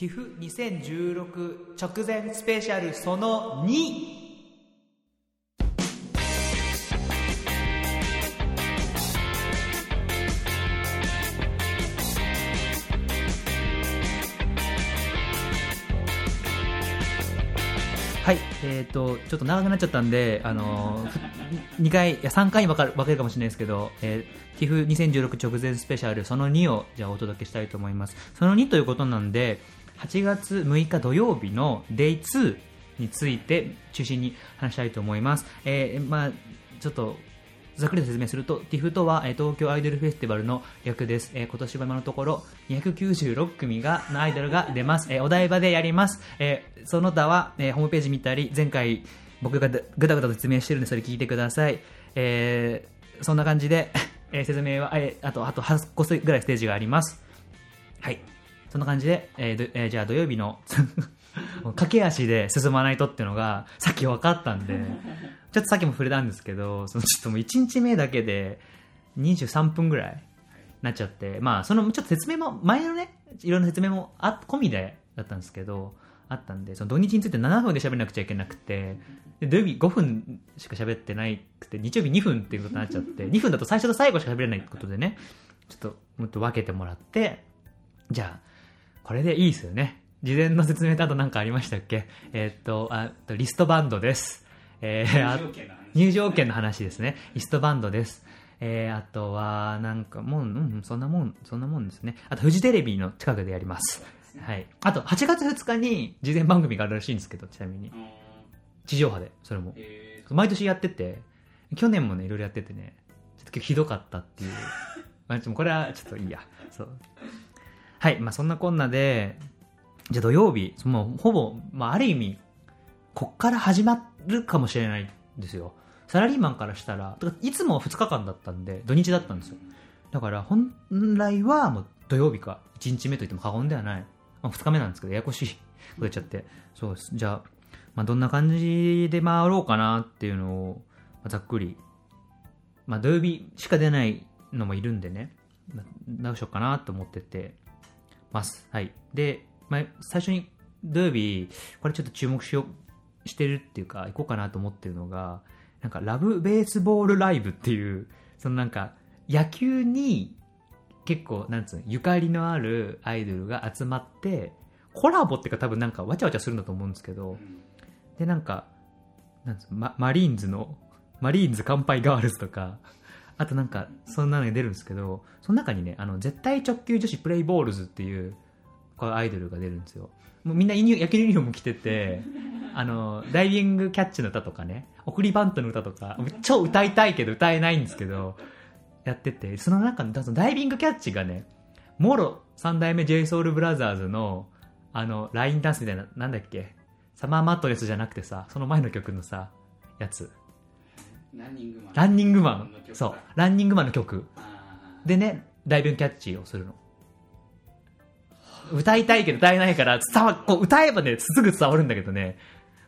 TIFF2016 直前スペシャルその2はい、えっ、と、ちょっと長くなっちゃったんで、あのー、2回、いや3回に分かる分けるかもしれないですけど、えー、TIFF2016 直前スペシャルその2をじゃあお届けしたいと思います。その2ということなんで、8月6日土曜日の Day2 について中心に話したいと思います。えー、まあちょっとざっくり説明すると TIFF とは、え東京アイドルフェスティバルの略です、えー今年は今のところ296組がのアイドルが出ます、えーお台場でやります、えーその他は、えーホームページ見たり前回僕がぐだぐだと説明してるんでそれ聞いてください、えーそんな感じで、え説明は、えーあとあと8個ぐらいステージがあります。はい。そんな感じで、えーえーじゃあ土曜日の 駆け足で進まないとっていうのがさっき分かったんでちょっとさっきも触れたんですけどそのちょっともう1日目だけで23分ぐらいなっちゃってまあそのちょっと説明も前のねいろんな説明もあ込みでだったんですけどあったんでその土日について7分で喋らなくちゃいけなくて土曜日5分しか喋ってないくて日曜日2分っていうことになっちゃって2分だと最初と最後しか喋れないってことでねちょっともっと分けてもらってじゃあこれでいいですよね。事前の説明とあと何かありましたっけ？えーっと、ああとリストバンドです。えーあ入場券の話ですね。リストバンドです。えーあとは、なんか、もう、うん、そんなもん、そんなもんですね。あと、フジテレビの近くでやります。はい。あと、8月2日に事前番組があるらしいんですけど、ちなみに。地上波で、それも。え毎年やってて、去年もね、いろいろやっててね、ちょっとひどかったっていう。まあ、ちょこれはちょっといいや。そう。はい、まあそんなこんなで、じゃあ土曜日、もうほぼ、まあある意味、こっから始まるかもしれないんですよ。サラリーマンからしたら、いつも2日間だったんで、土日だったんですよ。だから本来はもう土曜日か、1日目と言っても過言ではない。まあ、2日目なんですけど、ややこしいこと言っちゃって。そうです。じゃあ、まあ、どんな感じで回ろうかなっていうのを、ざっくり、まあ、土曜日しか出ないのもいるんでね、どうしようかなと思っててます。はい。で、まあ、最初に土曜日、これちょっと注目しよう、してるっていうか、行こうかなと思ってるのが、なんか、ラブベースボールライブっていう、そのなんか、野球に結構、なんつう、ゆかりのあるアイドルが集まって、コラボっていうか多分なんかわちゃわちゃするんだと思うんですけど、で、なんか、なんつうママリーンズの、マリーンズ乾杯ガールズとか、あとなんか、そんなのが出るんですけど、その中にね、あの、絶対直球女子プレイボールズっていう、こうアイドルが出るんですよ。もうみんな野球ユニフォーム着てて、あの、ダイビングキャッチの歌とかね、送りバントの歌とか、超歌いたいけど歌えないんですけど、やってて、その中のそのダイビングキャッチがね、もろ三代目 JSOULBROTHERS の、あの、ラインダンスみたいな、なんだっけ、サマーマットレスじゃなくてさ、その前の曲のさ、やつ。ランニングマンランニングマンそう。ランニングマンの曲。あでね、ダイビングキャッチをするの。歌いたいけど歌えないから、伝わ、こう歌えばね、すぐ伝わるんだけどね、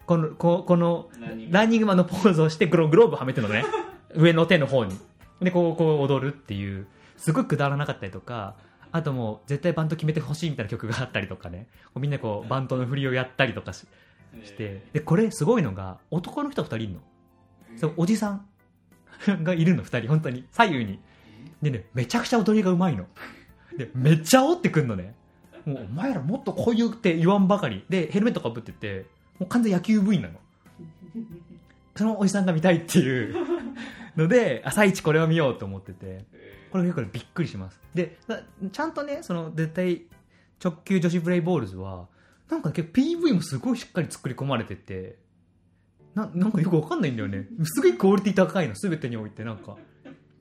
この、ここのランニン、グマンのポーズをして、グログローブはめてるのね。上の手の方に。で、こう、こう踊るっていう、すごいくだらなかったりとか、あともう、絶対バント決めてほしいみたいな曲があったりとかね、みんなこう、バントの振りをやったりとかし ーして、で、これすごいのが、男の人二人いるの。そう、おじさん がいるの、二人、本当に。左右に。でね、めちゃくちゃ踊りがうまいの。で、めっちゃ煽ってくんのね。もう、お前らもっとこう言うって言わんばかり。で、ヘルメットかぶってて、もう完全野球部員なの。そのおじさんが見たいっていう ので、朝一これを見ようと思ってて、これ結構ねびっくりします。で、なちゃんとね、その絶対直球女子プレイボールズは、なんか結構 PV もすごいしっかり作り込まれてて、ななんかよくわかんないんだよね。すごいクオリティ高いの、すべてにおいて。なんか、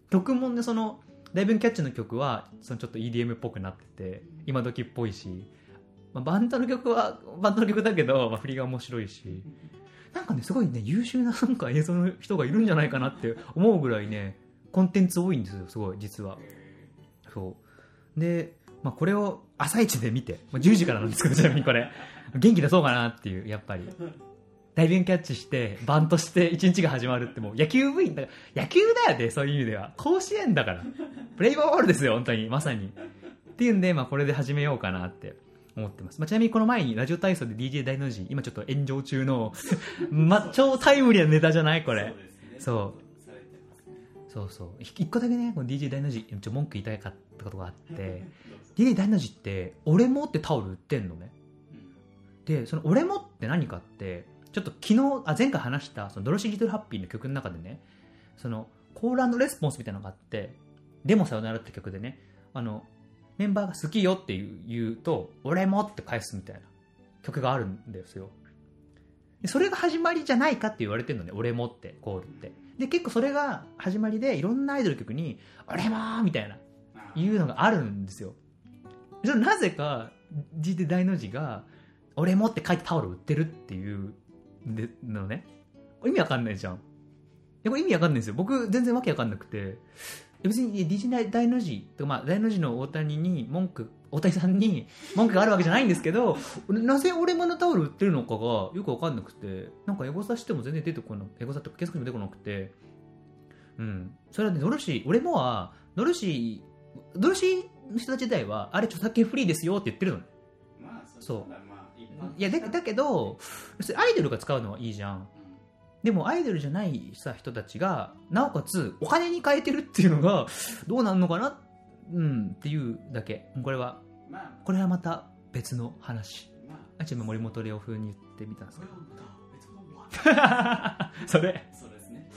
曲もね、その、ダイビンキャッチの曲は、そのちょっと EDM っぽくなってて、今時っぽいし、まあ、バンドの曲は、バンドの曲だけど、まあ、振りが面白いし、なんかね、すごいね、優秀ななんか映像の人がいるんじゃないかなって思うぐらいね、コンテンツ多いんですよ、すごい、実は。そう。で、まあ、これを朝一で見て、まあ、10時からなんですけど、ちなみにこれ、元気出そうかなっていう、やっぱり。ダイビングキャッチして、バントして一日が始まるってもう野球部員だから、野球だよね、そういう意味では。甲子園だから。プレイボールですよ、本当に、まさに。っていうんで、まあこれで始めようかなって思ってます、まあ、ちなみにこの前にラジオ体操で DJ 大の字今ちょっと炎上中の、ま、超タイムリーなネタじゃない？これ。そうそう。そうそう。一個だけねこの DJ 大の字ちょ文句言いたかったことがあって DJ 大の字って俺もってタオル売ってんのね。うん。でその俺もって何かってちょっと昨日あ前回話したそのドロシー・リトル・ハッピーの曲の中でねそのコールレスポンスみたいなのがあって「でもさよなら」って曲でねあのメンバーが好きよって言うと俺もって返すみたいな曲があるんですよそれが始まりじゃないかって言われてるのね俺もってコールってで結構それが始まりでいろんなアイドル曲に「俺も!」みたいないうのがあるんですよなぜか GT 大の字が「俺も」って書いてタオル売ってるっていうでのね。意味わかんないじゃん。いやこれ意味わかんないんですよ。僕全然わけわかんなくて。別に DJ 大の字とか、まあ、大の字の大谷に文句大谷さんに文句があるわけじゃないんですけど なぜ俺ものタオル売ってるのかがよくわかんなくて。なんかエゴサしても全然出てこないエゴサって検索しても出てこなくて。うん。それはねドルシー俺もはドルシードルシーの人たち自体はあれ著作権フリーですよって言ってるのね。まあそそういやだだけどアイドルが使うのはいいじゃん。うんでもアイドルじゃないさ人たちがなおかつお金に変えてるっていうのがどうなんのかな？うんっていうだけ。これはまあ。これはまた別の話。まあ。あちょっと森本レオ風に言ってみたんですそけど。それ。そうですね。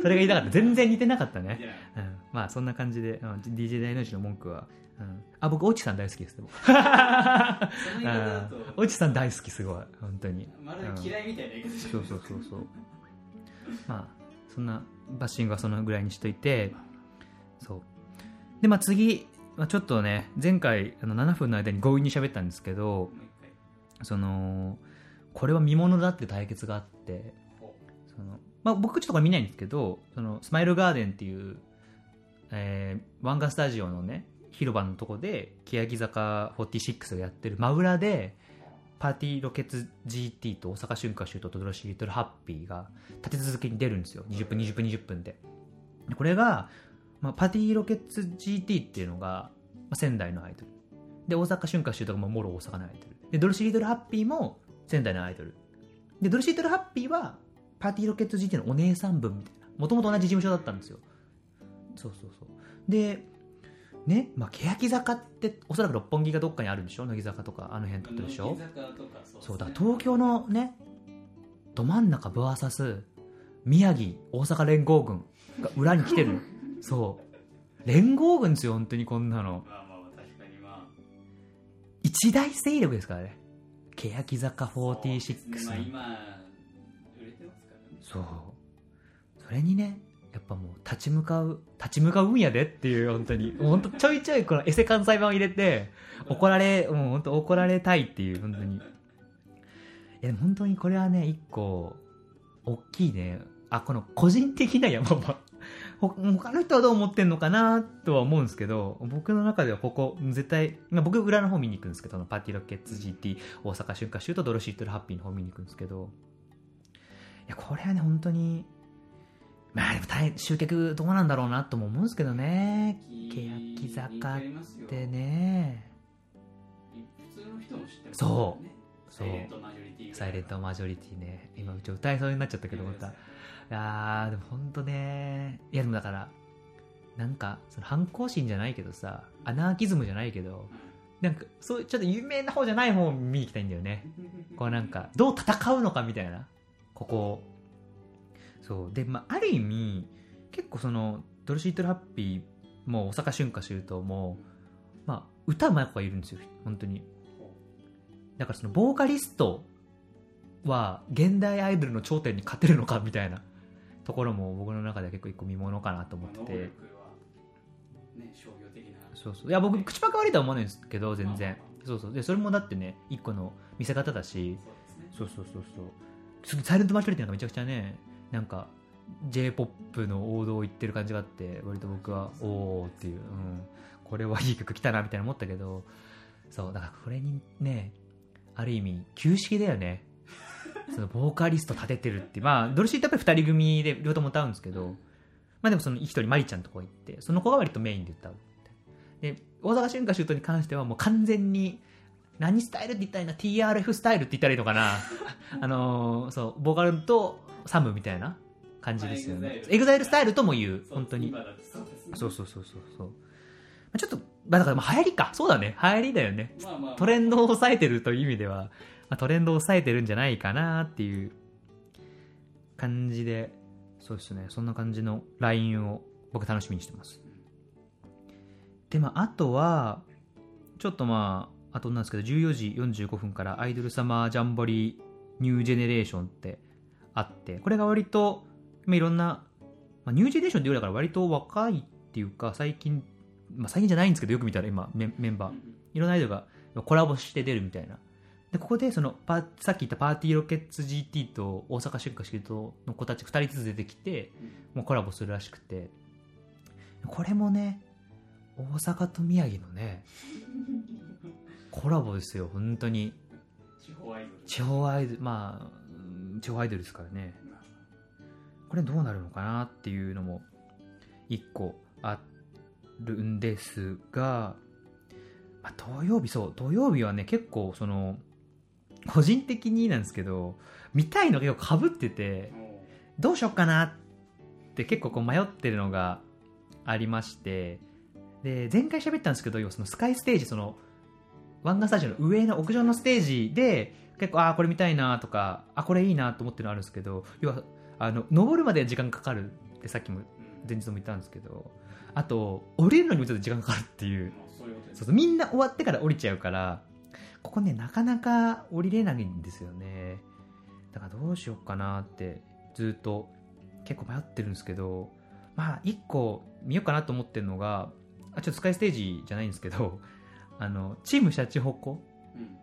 それが言いたかった。全然似てなかったね。うん、まあそんな感じで、うん DJ 大の字の文句は、うん、あ僕オチさん大好きですでも。オチさん大好きすごい。本当に。まるで嫌いみたいな言い方そうそうそうそう。まあそんなバッシングはそのぐらいにしといて。そう。でまあ次、まあ、ちょっとね前回あの7分の間に強引に喋ったんですけどそのこれは見ものだって対決があってほその、まあ、僕ちょっとこれ見ないんですけどそのスマイルガーデンっていう、えー、湾岸スタジオのね広場のとこで欅坂46がやってる真裏でパーティーロケツ GT と大阪春夏秋冬とドロシーリトルハッピーが立て続けに出るんですよ。20分20分20分で。これが、まあ、パーティーロケツ GT っていうのが、まあ、仙台のアイドル。で大阪春夏秋冬がもろ大阪のアイドル。でドロシーリトルハッピーも仙台のアイドル。でドロシーリトルハッピーはパーティーロケット GT のお姉さん分みたいな。もともと同じ事務所だったんですよ。そうそうそう。でねまあ欅坂っておそらく六本木がどっかにあるんでしょ？乃木坂とかあの辺ってでしょ？そうそうだ東京のねど真ん中 VS 宮城大阪連合軍が裏に来てるの。そう。連合軍ですよ本当にこんなの。まあまあ確かにまあ。一大勢力ですからね。欅坂そうで46のすね。まあ今売れてますからね。そう。それにねやっぱもう立ち向かう立ち向かうんやでっていう本当に。本当ちょいちょいこのエセ関西版を入れて怒られもう本当怒られたいっていう本当に。いや本当にこれはね一個大きいねあこの個人的な山場 他の人はどう思ってんのかなとは思うんですけど僕の中ではここ絶対、まあ、僕裏の方見に行くんですけどパーティーロケッツ GT 大阪春夏秋とドロシートルハッピーの方見に行くんですけどいやこれはね本当に集客どうなんだろうなとも思うんですけどね。欅坂っってね。普通の人も知ってますそう。ねそう。サイレントマジョリティね今うち歌いそうになっちゃったけどまたいやーでも本当ね。いやでもだからなんかその反抗心じゃないけどさアナーキズムじゃないけどなんかそういうちょっと有名な方じゃない方を見に行きたいんだよね。こうなんかどう戦うのかみたいな。ここをそう。で、まあ、ある意味結構そのドルシートルハッピーも大阪春夏秋冬も、まあ、歌うまい子がいるんですよ本当に。だからそのボーカリストは現代アイドルの頂点に勝てるのかみたいなところも僕の中では結構一個見ものかなと思ってて、まあね商業的な。そうそう。いや僕口パク悪いとは思わないんですけど全然。そうそう。でそれもだってね一個の見せ方だし。そうね。そうそうそうそう。サイレントマジョリティなんかめちゃくちゃねなんか j p o p の王道を言ってる感じがあって割と僕はおおっていう、うん、これはいい曲来たなみたいな思ったけどそうだからこれにねある意味旧式だよね。そのボーカリスト立ててるってまあドルシーってやっぱり2人組で両方とも歌うんですけどまあでもその一人マリちゃんとこ行ってその子が割とメインで歌うで大阪春夏秋冬に関してはもう完全に何スタイルって言ったらいいな TRF スタイルって言ったらいいのかな。あのーそうボーカルと SAM みたいな感じですよね。 EXILE。スタイルとも言う。本当に。そうそうそうそうちょっと、まあ、だからまあ流行りか。そうだね。流行りだよね。まあまあ。トレンドを抑えてるという意味では、まあ、トレンドを抑えてるんじゃないかなっていう感じで。そうですね。そんな感じの LINE を僕楽しみにしてます。でまああとはちょっとまああとなんですけど14時45分からアイドルサマージャンボリーニュージェネレーションってあってこれが割と、まあ、いろんな、まあ、ニュージェネレーションっていうよりだから割と若いっていうか最近、まあ、最近じゃないんですけどよく見たら今メンメンバーいろんなアイドルがコラボして出るみたいな。で、ここでそのパー、さっき言ったパーティーロケッツ GT と大阪出荷シートの子たち2人ずつ出てきて、もうコラボするらしくて。これもね、大阪と宮城のね、コラボですよ、本当に。地方アイドル地方アイドル、まあうん、地方アイドルですからね。これどうなるのかなっていうのも一個あるんですが、まあ、土曜日そう土曜日はね結構その個人的になんですけど見たいのが結構かぶっててどうしよっかなって結構こう迷ってるのがありましてで前回喋ったんですけど要はそのスカイステージその湾岸スタジオの上の屋上のステージで結構ああこれ見たいなとかあこれいいなと思ってるのあるんですけど要はあの登るまで時間かかるってさっきも前日も言ったんですけどあと降りるのにもちょっと時間かかるっていう。そうそうみんな終わってから降りちゃうからここねなかなか降りれないんですよね。だからどうしようかなってずっと結構迷ってるんですけどまあ一個見ようかなと思ってるのがあちょっとスカイステージじゃないんですけどあのチームシャチホコ？うん。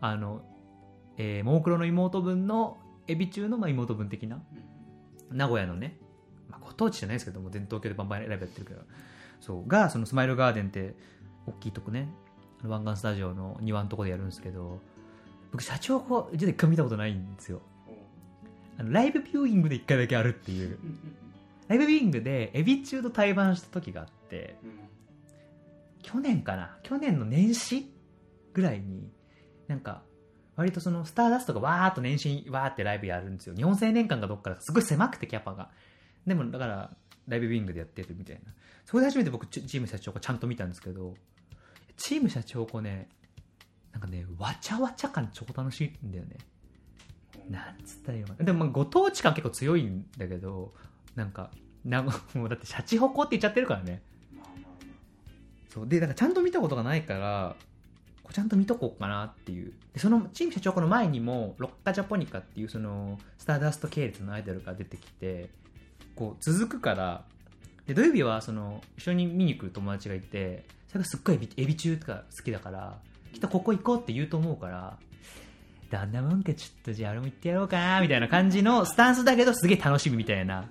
あの、えー、ももクロの妹分のエビ中のまあ妹分的なうん。名古屋のね、まあ、ご当地じゃないですけども全東京でバンバンライブやってるけどそうがそのスマイルガーデンって大きいとこね湾岸スタジオの庭のとこでやるんですけど僕社長こう実は一回見たことないんですよ。あのライブビューイングで一回だけあるっていう。ライブビューイングでエビ中と対バンした時があってうん。去年かな去年の年始ぐらいになんか割とそのスターダストがわーっと年始わーってライブやるんですよ。日本青年館がどっからすごい狭くてキャパが。でもだからライブビューイングでやってるみたいな。そこで初めて僕チーム社長子ちゃんと見たんですけどチーム社長子ねなんかねわちゃわちゃ感超楽しいんだよね。なんつったらいいのかな。でもまあご当地感結構強いんだけどなんかなもうだってシャチホコって言っちゃってるからね。そう。でだかちゃんと見たことがないからちゃんと見とこうかなっていう。でそのチーム社長この前にもロッカジャポニカっていうそのスターダスト系列のアイドルが出てきてこう続くからで土曜日はその一緒に見に来る友達がいてそれがすっごいエビエビ中とか好きだからきっとここ行こうって言うと思うからだんなもんかちょっとじゃあ俺も行ってやろうかなみたいな感じのスタンスだけどすげえ楽しみみたいな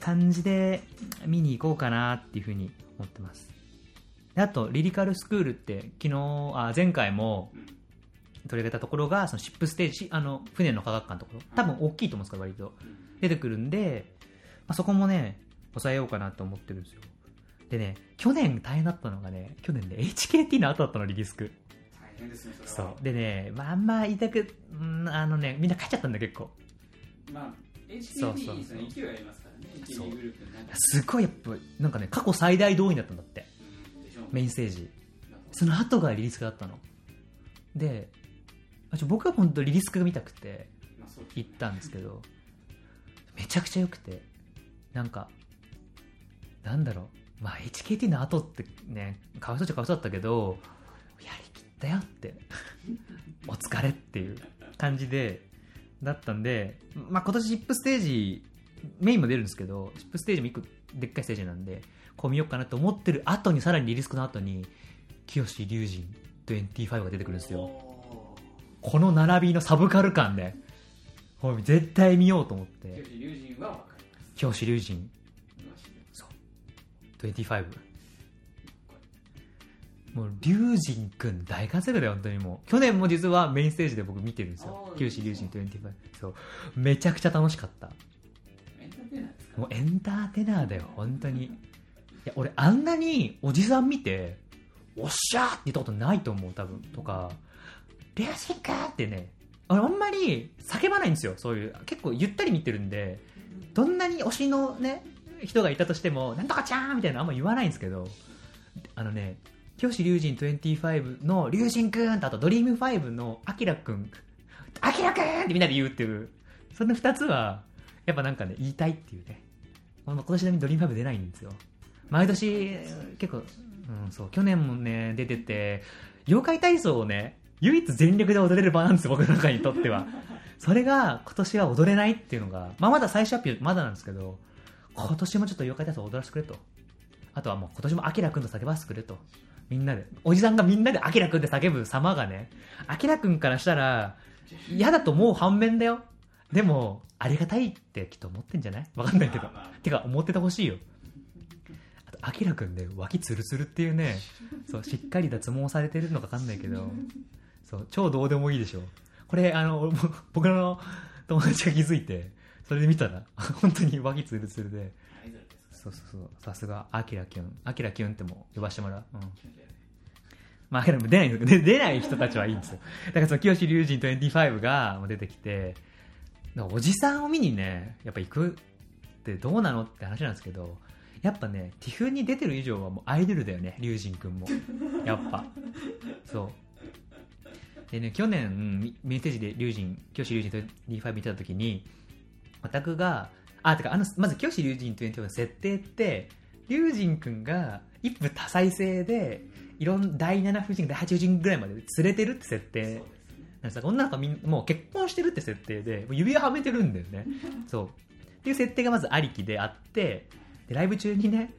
感じで見に行こうかなっていうふうに思ってます。あとリリカルスクールって昨日あ前回もうん取り上げたところがそのシップステージあの船の科学館のところ。多分大きいと思うんですから割と。うん。出てくるんで、まあ、そこもね抑えようかなと思ってるんですよ。でね去年大変だったのがね去年ね HKT の後だったのリリースク大変ですねそそれは。う。でね、まあ、あんま言いたくうんあのねみんな帰っちゃったんだ結構。まあ HKT そうにその勢いありますからねそう AKB グループすごいやっぱなんかね過去最大動員だったんだってメインステージ。その後がリリースクだったの。で僕は本当リリースクが見たくて行ったんですけどめちゃくちゃ良くてなんかなんだろう。まあ HKT の後ってねかわいそうっちゃかわいそうだったけどやりきったよって。お疲れっていう感じでだったんで、まあ、今年シップステージメインも出るんですけどシップステージも一個でっかいステージなんでこう見ようかなと思ってる後にさらにリリースクの後に清志隆人25が出てくるんですよおこの並びのサブカル感で、絶対見ようと思っーて、清志龍神はわかります教師龍神今知ってます25。もう、龍神くん大活躍だよ、本当にもう。去年も実はメインステージで僕見てるんですよあ。ー教師龍神25。そう。めちゃくちゃ楽しかった。エンターテイナーですか？もうエンターテイナーだよ、本当に。や、俺あんなにおじさん見て、おっしゃーって言ったことないと思う、多分。とか、レアシンカーってね、ああんまり叫ばないんですよ、そういう。結構ゆったり見てるんで、どんなに推しのね、人がいたとしても、なんとかちゃーんみたいなのあんま言わないんですけど、あのね、教師龍神25の龍神くんとあとドリーム5のアキラくん、アキラくんってみんなで言うっていう、その二つは、やっぱなんかね、言いたいっていうね。今年並みにドリーム5出ないんですよ。毎年、結構、うん、そう、去年もね、出てて、妖怪体操をね、唯一全力で踊れる場なんですよ、僕の中にとっては。それが、今年は踊れないっていうのが、まあまだ最初発表、まだなんですけど、今年もちょっと妖怪体操踊らせてくれと。あとはもう今年もアキラくんと叫ばせてくれと。みんなで。おじさんがみんなでアキラくんって叫ぶ様がね、アキラくんからしたら、嫌だと思う反面だよ。でも、ありがたいってきっと思ってんじゃない？わかんないけど。てか、思っててほしいよ。あと、アキラくんね、脇ツルツルっていうね、そう、しっかり脱毛されてるのかわかんないけど、そう、超どうでもいいでしょ。これ、あの、ぼ 僕の友達が気づいて、それで見たら、本当に脇ツルツルで、そうそうそう、さすが、アキラキュン。アキラキュンっても呼ばしてもらう。うん。まあ、アキラも出ないんで出ない人たちはいいんですよ。だからその、清志龍神25が出てきて、おじさんを見にね、やっぱ行くってどうなのって話なんですけど、やっぱね、ティフに出てる以上はもうアイドルだよね、龍神くんも。やっぱ。そう。でね、去年、みメッセージで龍神、清志龍神25見てた時に、オタクが、あ、てか、あの、まず、清志龍神25の設定って、龍神くんが一夫多妻制で、いろん第7夫人、第8夫人ぐらいまで連れてるって設定なんかさ女の子がみんもう結婚してるって設定で、もう指輪はめてるんだよね。そう。っていう設定がまずありきであって、で、ライブ中にね、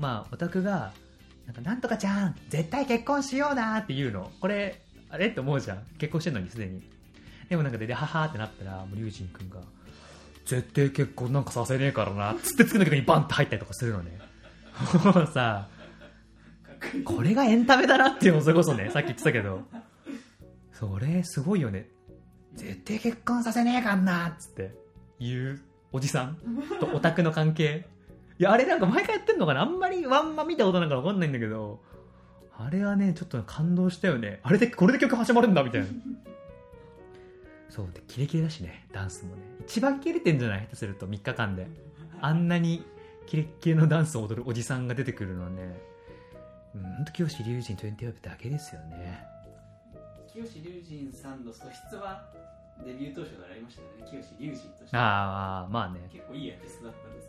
まあ、オタクが、なんか、なんとかちゃん、絶対結婚しようなって言うの。これ、あれって思うじゃん。結婚してんのに、すでに。でもなんかで、で、ははーってなったら、もう、リュウジンくんが、絶対結婚なんかさせねえからな、つって次の曲にバンって入ったりとかするのね。もうさ、これがエンタメだなっていうのそれこそね、さっき言ってたけど。それ、すごいよね。絶対結婚させねえかんなつって言うおじさんとオタクの関係。いや、あれなんか毎回やってんのかな？あんまりワンマ見たことないからわかんないんだけど、あれはね、ちょっと感動したよね。あれで、これで曲始まるんだみたいな。そう、で、キレキレだしね、ダンスもね。一番キレてんじゃない？下手すると3日間で。あんなにキレッキレのダンスを踊るおじさんが出てくるのはね、うん、ほんと清志龍神25だけですよね。清志龍神さんの素質はデビュー当初からありましたよね清志龍神としてああ、まあね。結構いいアーティストだったんです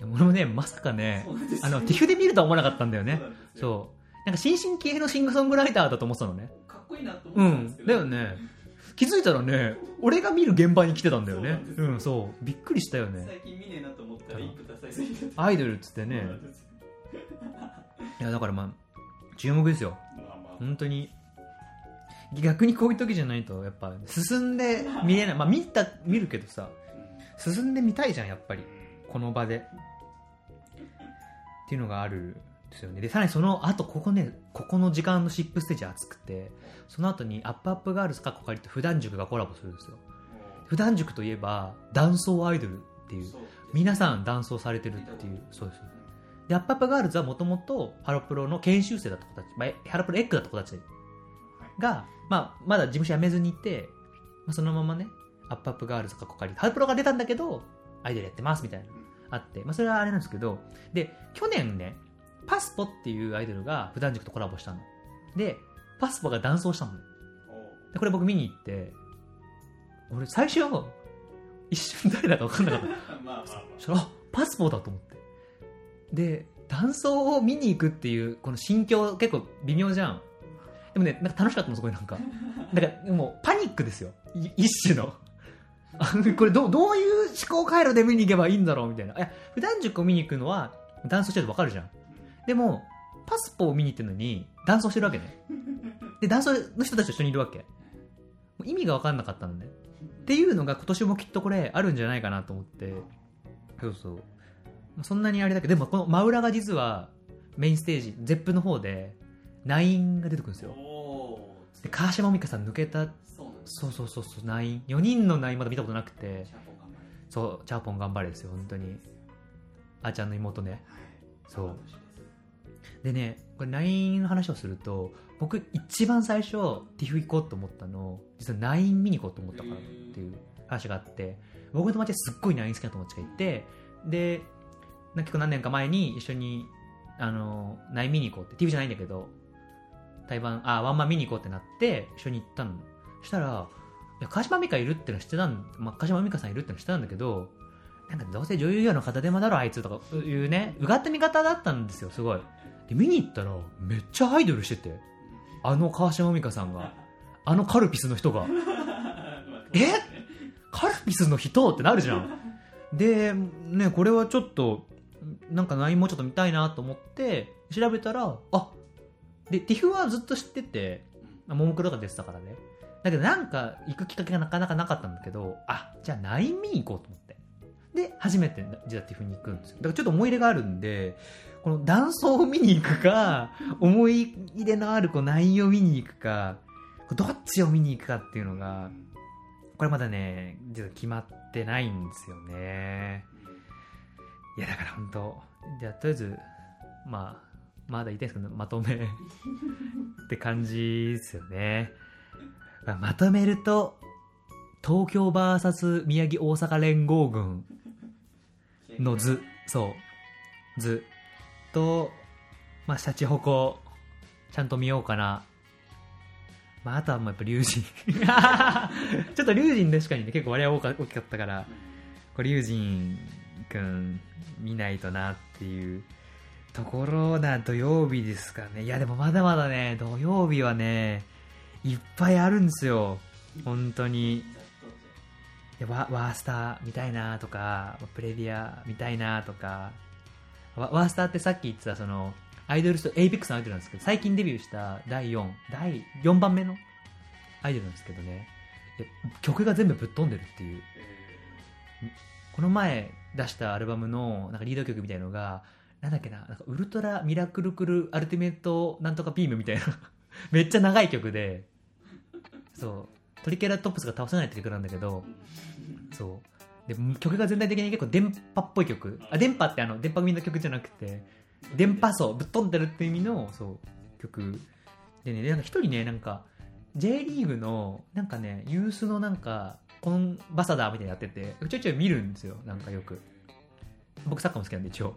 や俺もね、まさかねあの、ティフで見るとは思わなかったんだよねそう。なんか新進気鋭のシンガーソングライターだと思ってたのね。かっこいいなとうん思ったんですけ。ど、だよね。気づいたらね、俺が見る現場に来てたんだよねそうなんそう。びっくりしたよね。最近見ねえなと思ったら一夫多妻すぎてアイドルっつってねいや、だからまあ、注目ですよ。まあまあ本当に。逆にこういう時じゃないと、やっぱ、進んで見れない。まあ、見た、見るけどさ、進んでみたいじゃん、やっぱり。この場で。っていうのがあるんですよね。で、さらにその後、ここね、ここの時間のシップステージ熱くて、その後にアップアップガールズかっこかりと風男塾がコラボするんですよ。風男塾といえば、男装アイドルっていう、皆さん男装されてるっていう、そうです。で、アップアップガールズはもともとハロプロの研修生だった子たち、まあ、ハロプロエッグだった子たちが、まあ、まだ事務所辞めずにいて、まあ、そのままね、アップアップガールズかっこかり、ハロプロが出たんだけど、アイドルやってますみたいな、あって、まあ、それはあれなんですけど、で、去年ね、 PASSPO っていうアイドルが風男塾とコラボしたの。で、 PASSPO が男装したので、これ僕見に行って、俺最初、一瞬誰だか分かんなかった。まあまあまあそしたら、あパスポーだと思って。で、男装を見に行くっていう、この心境結構微妙じゃん。でもね、なんか楽しかったの、すごいなんか。だから、もうパニックですよ。い一種の。あ これどう、どういう思考回路で見に行けばいいんだろうみたいな。いや、普段塾を見に行くのは、男装してるとわかるじゃん。でも、パスポを見に行ってるのに、男装してるわけね。で、男装の人たちと一緒にいるわけ。意味がわかんなかったのね。っていうのが今年もきっとこれあるんじゃないかなと思って。そうそう。まあそんなにあれだけど、でもこの真裏が実はメインステージ、ゼップの方で、ナインが出てくるんですよ。おで、川島美香さん抜けた、そうそうそうそうナイン。4人のナインまだ見たことなくてそう、チャーポン頑張れですよ、本当に。あーちゃんの妹ね。はいそうでねこれ LINE の話をすると僕一番最初 TIFF 行こうと思ったの実は LINE 見に行こうと思ったからっていう話があって僕の友達ですっごい LINE 好きな友達がいてで結構何年か前に一緒にあの LINE 見に行こうって TIFF じゃないんだけど台湾あワンマン見に行こうってなって一緒に行ったのそしたらいや川島美香いるっての知ってたん、まあ、川島美香さんいるっての知ってたんだけどなんかどうせ女優業の片手間だろあいつとかいうねうがった見方だったんですよすごい。で見に行ったらめっちゃアイドルしててあの川島美香さんがあのカルピスの人が。え？カルピスの人ってなるじゃん。でねこれはちょっとなんか LINE もうちょっと見たいなと思って調べたらあで TIFF はずっと知っててももクロが出てたからねだけどなんか行くきっかけがなかなかなかったんだけどあじゃあ LINE 見に行こうと思って。で初めて実は TIFF に行くんですよ。だからちょっと思い入れがあるんでこの断層を見に行くか 思い入れのあるこう内容を見に行くかどっちを見に行くかっていうのがこれまだね実は決まってないんですよね。いやだから本当じゃあとりあえずまあまだ言いたいですけどまとめ。って感じですよね、まあまとめると東京 VS 宮城大阪連合軍の図。そう。図。とまあシャチホコちゃんと見ようかな。まああとはもうやっぱ龍神。ちょっと龍神確かにね結構割合大きかったから。これ龍神くん見ないとなっていうところな土曜日ですかね。いやでもまだまだね土曜日はねいっぱいあるんですよ。本当に。いやワワースター見たいなとか predia 見たいなとか。わーすたってさっき言ってたそのアイドルストエイベックスのアイドルなんですけど最近デビューした第4第4番目のアイドルなんですけどね。曲が全部ぶっ飛んでるっていう。この前出したアルバムのなんかリード曲みたいのがなんだっけななんかウルトラミラクルクルアルティメットなんとかビームみたいな。めっちゃ長い曲で。そう。トリケラトプスが倒せないって曲なんだけどそう。で曲が全体的に結構電波っぽい曲。あ電波ってあの電波組の曲じゃなくて電波層ぶっ飛んでるっていう意味のそう曲。でねなんか一人ねなんか J リーグのなんかねユースのなんかコンバサダーみたいなのやっててちょいちょい見るんですよなんかよく。僕サッカーも好きなんで一応。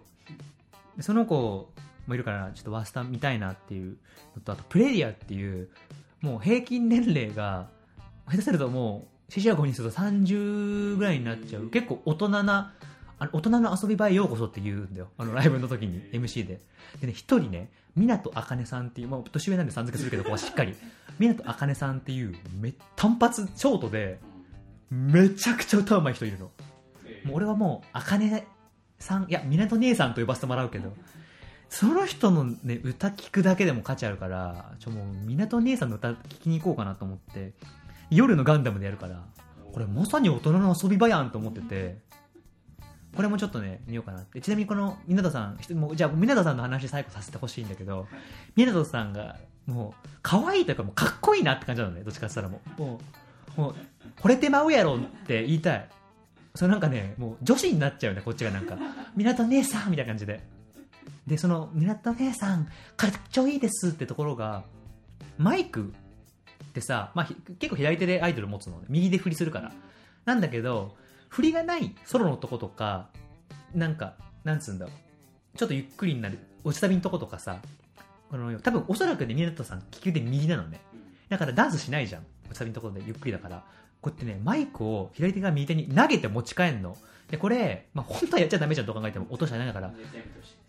でその子もいるからちょっとワースター見たいなっていうのとあとプレディアっていうもう平均年齢が下手するともう四捨五入すると30ぐらいになっちゃう。結構大人なあの大人の遊び場へようこそって言うんだよ。あのライブの時に MC で。でね一人ね湊あかねさんっていう、まあ、年上なんでさん付けするけどここはしっかり。湊あかねさんっていうめ単発ショートでめちゃくちゃ歌うまい人いるの。もう俺はもうあかねさんいや湊姉さんと呼ばせてもらうけどその人のね歌聞くだけでも価値あるからちょもう湊姉さんの歌聞きに行こうかなと思って夜のガンダムでやるからこれまさに大人の遊び場やんと思っててこれもちょっとね見ようかなって。ちなみにこの湊さんもうじゃあ湊さんの話最後させてほしいんだけど湊さんがもう可愛いというかもうかっこいいなって感じなのねどっちかって言ったらもう。もうもう惚れてまうやろって言いたい。それなんかねもう女子になっちゃうねこっちがなんか。湊姉さんみたいな感じで。でその湊姉さんかっちょいいですってところがマイクってさ、まあ、結構左手でアイドル持つので右で振りするから。なんだけど振りがないソロのとことかなんかなんつうんだろう。ちょっとゆっくりになる落ちサビのとことかさこの多分おそらくね湊さん利き腕右なのね。だからダンスしないじゃん。落ちサビのところでゆっくりだから。こうやってねマイクを左手から右手に投げて持ち帰るの。でこれ、まあ、本当はやっちゃダメじゃんどう考えても落としちゃダメだから。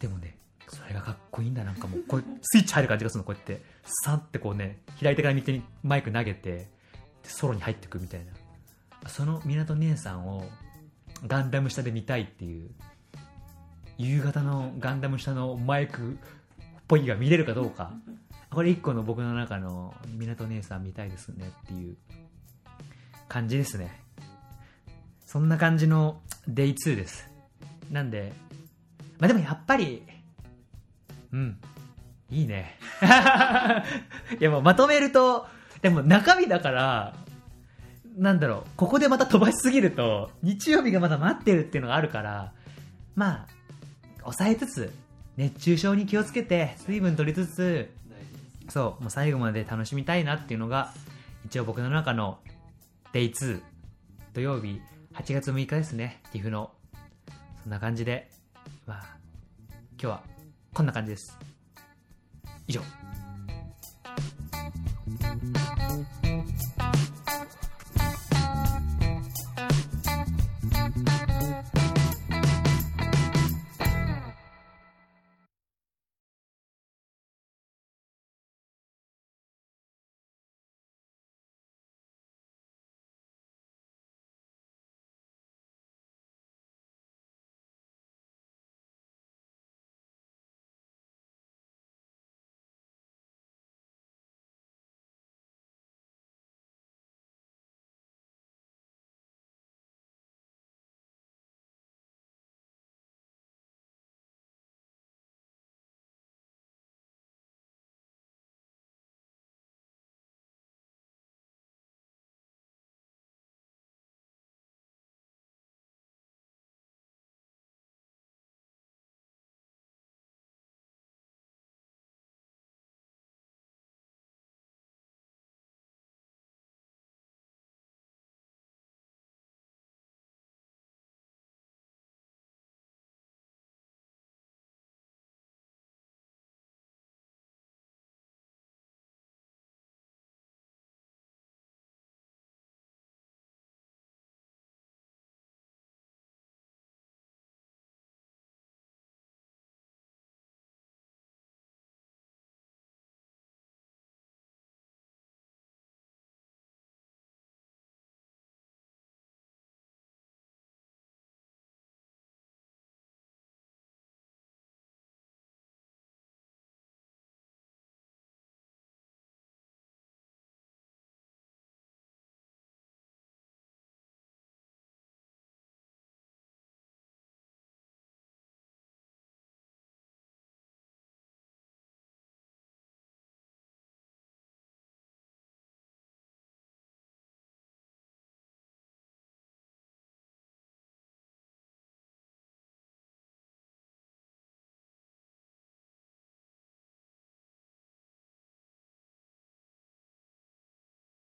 でもねそれがかっこいいんだ。なんかもうこうスイッチ入る感じがするのこうやって。さってこうね左手から右手にマイク投げてでソロに入ってくみたいな。その湊姉さんをガンダム下で見たいっていう夕方のガンダム下のマイクっぽいが見れるかどうか。これ一個の僕の中の湊姉さん見たいですねっていう感じですね。そんな感じの Day2 です。なんでまあでもやっぱりうんいいね。いやもうまとめるとでも中身だからなんだろうここでまた飛ばしすぎると日曜日がまだ待ってるっていうのがあるからまあ抑えつつ熱中症に気をつけて水分取りつつそうもう最後まで楽しみたいなっていうのが一応僕の中の Day2 土曜日8月6日ですね。岐阜の。そんな感じで。まあ今日はこんな感じです。以上。